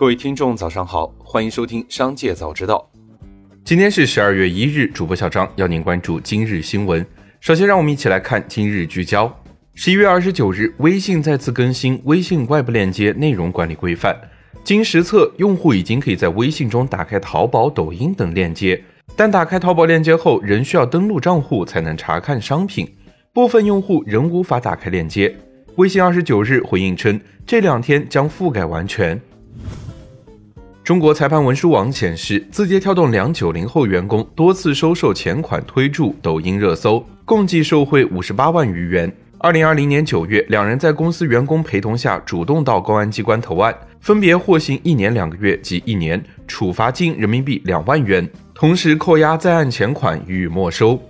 各位听众，早上好，欢迎收听《商界早知道》。今天是十二月一日，主播小张要您关注今日新闻。首先，让我们一起来看今日聚焦。十一月二十九日，微信再次更新微信外部链接内容管理规范。经实测，用户已经可以在微信中打开淘宝、抖音等链接，但打开淘宝链接后，仍需要登录账户才能查看商品。部分用户仍无法打开链接。微信二十九日回应称，这两天将覆盖完全。中国裁判文书网显示，字节跳动两九零后员工多次收受钱款推助抖音热搜，共计受贿五十八万余元。二零二零年九月，两人在公司员工陪同下主动到公安机关投案，分别获刑一年两个月及一年，处罚金人民币两万元，同时扣押在案钱款予以没收。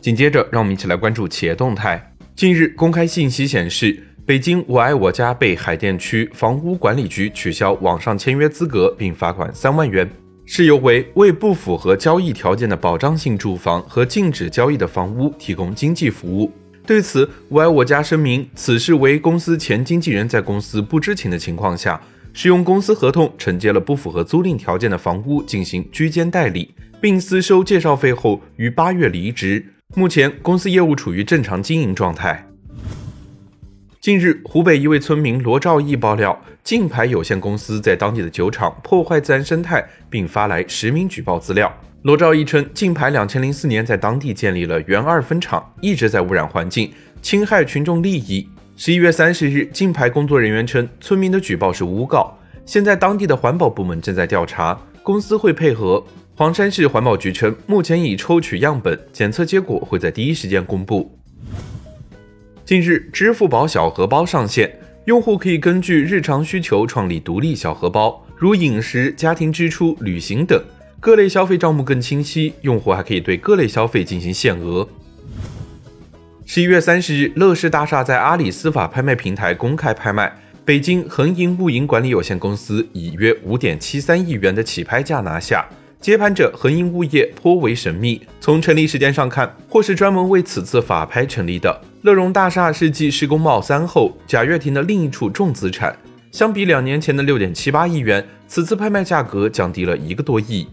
紧接着，让我们一起来关注企业动态。近日，公开信息显示。北京我爱我家被海淀区房屋管理局取消网上签约资格，并罚款三万元，事由为为不符合交易条件的保障性住房和禁止交易的房屋提供经济服务。对此，我爱我家声明，此事为公司前经纪人在公司不知情的情况下，使用公司合同承接了不符合租赁条件的房屋进行居间代理，并私收介绍费后于八月离职。目前，公司业务处于正常经营状态。近日，湖北一位村民罗兆义爆料，竞牌有限公司在当地的酒厂破坏自然生态，并发来实名举报资料。罗兆义称，竞牌两千零四年在当地建立了原二分厂，一直在污染环境，侵害群众利益。十一月三十日，竞牌工作人员称，村民的举报是诬告，现在当地的环保部门正在调查，公司会配合。黄山市环保局称，目前已抽取样本，检测结果会在第一时间公布。近日，支付宝小荷包上线，用户可以根据日常需求创立独立小荷包，如饮食、家庭支出、旅行等各类消费账目更清晰。用户还可以对各类消费进行限额。十一月三十日，乐视大厦在阿里司法拍卖平台公开拍卖，北京恒盈物盈管理有限公司以约五点七三亿元的起拍价拿下。接盘者恒盈物业颇为神秘，从成立时间上看，或是专门为此次法拍成立的。乐融大厦是继施工贸三后，贾跃亭的另一处重资产。相比两年前的六点七八亿元，此次拍卖价格降低了一个多亿。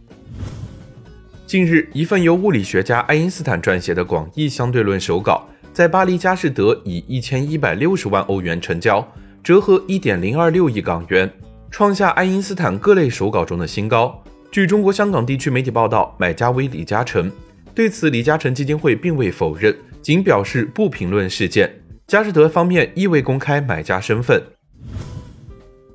近日，一份由物理学家爱因斯坦撰写的广义相对论手稿，在巴黎佳士得以一千一百六十万欧元成交，折合一点零二六亿港元，创下爱因斯坦各类手稿中的新高。据中国香港地区媒体报道，买家为李嘉诚。对此，李嘉诚基金会并未否认，仅表示不评论事件。佳士得方面亦未公开买家身份。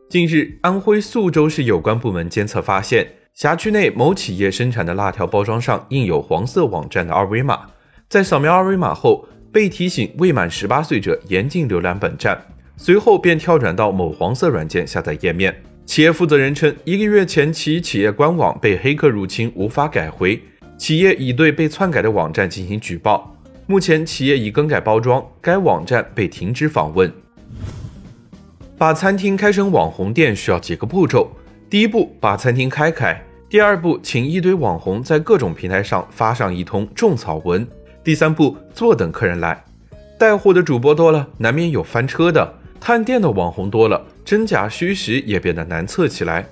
近日，安徽宿州市有关部门监测发现，辖区内某企业生产的辣条包装上印有黄色网站的二维码，在扫描二维码后，被提醒未满十八岁者严禁浏览本站，随后便跳转到某黄色软件下载页面。企业负责人称，一个月前其企业官网被黑客入侵，无法改回。企业已对被篡改的网站进行举报。目前，企业已更改包装，该网站被停止访问。把餐厅开成网红店需要几个步骤：第一步，把餐厅开开；第二步，请一堆网红在各种平台上发上一通种草文；第三步，坐等客人来。带货的主播多了，难免有翻车的；探店的网红多了。真假虚实也变得难测起来。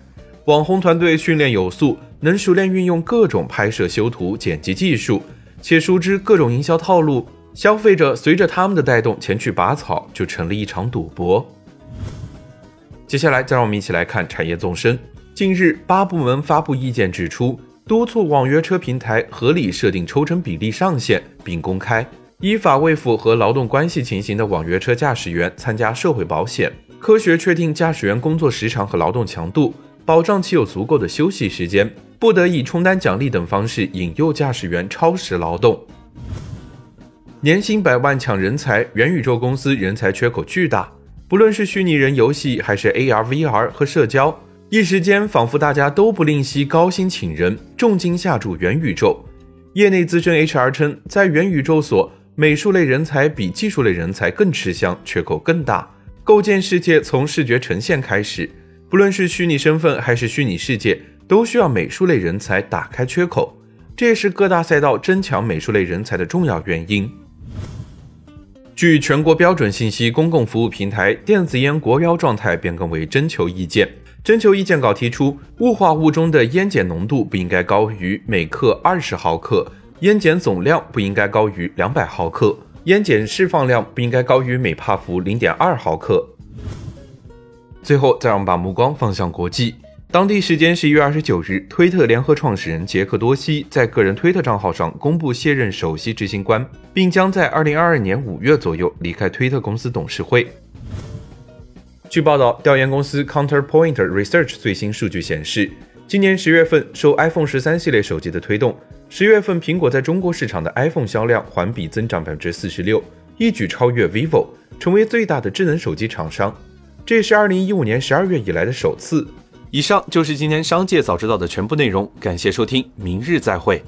网红团队训练有素，能熟练运用各种拍摄、修图、剪辑技术，且熟知各种营销套路。消费者随着他们的带动前去拔草，就成了一场赌博。接下来，再让我们一起来看产业纵深。近日，八部门发布意见指出，督促网约车平台合理设定抽成比例上限，并公开依法为符合劳动关系情形的网约车驾驶员参加社会保险。科学确定驾驶员工作时长和劳动强度，保障其有足够的休息时间，不得以充单奖励等方式引诱驾驶员超时劳动。年薪百万抢人才，元宇宙公司人才缺口巨大。不论是虚拟人游戏，还是 AR、VR 和社交，一时间仿佛大家都不吝惜高薪请人，重金下注元宇宙。业内资深 HR 称，在元宇宙所，美术类人才比技术类人才更吃香，缺口更大。构建世界从视觉呈现开始，不论是虚拟身份还是虚拟世界，都需要美术类人才打开缺口。这也是各大赛道争抢美术类人才的重要原因。据全国标准信息公共服务平台电子烟国标状态变更为征求意见，征求意见稿提出，雾化物中的烟碱浓度不应该高于每克二十毫克，烟碱总量不应该高于两百毫克，烟碱释放量不应该高于每帕弗零点二毫克。最后，再让我们把目光放向国际。当地时间十一月二十九日，推特联合创始人杰克多西在个人推特账号上公布卸任首席执行官，并将在二零二二年五月左右离开推特公司董事会。据报道，调研公司 Counterpoint Research 最新数据显示，今年十月份受 iPhone 十三系列手机的推动，十月份苹果在中国市场的 iPhone 销量环比增长百分之四十六，一举超越 vivo，成为最大的智能手机厂商。这是二零一五年十二月以来的首次。以上就是今天商界早知道的全部内容，感谢收听，明日再会。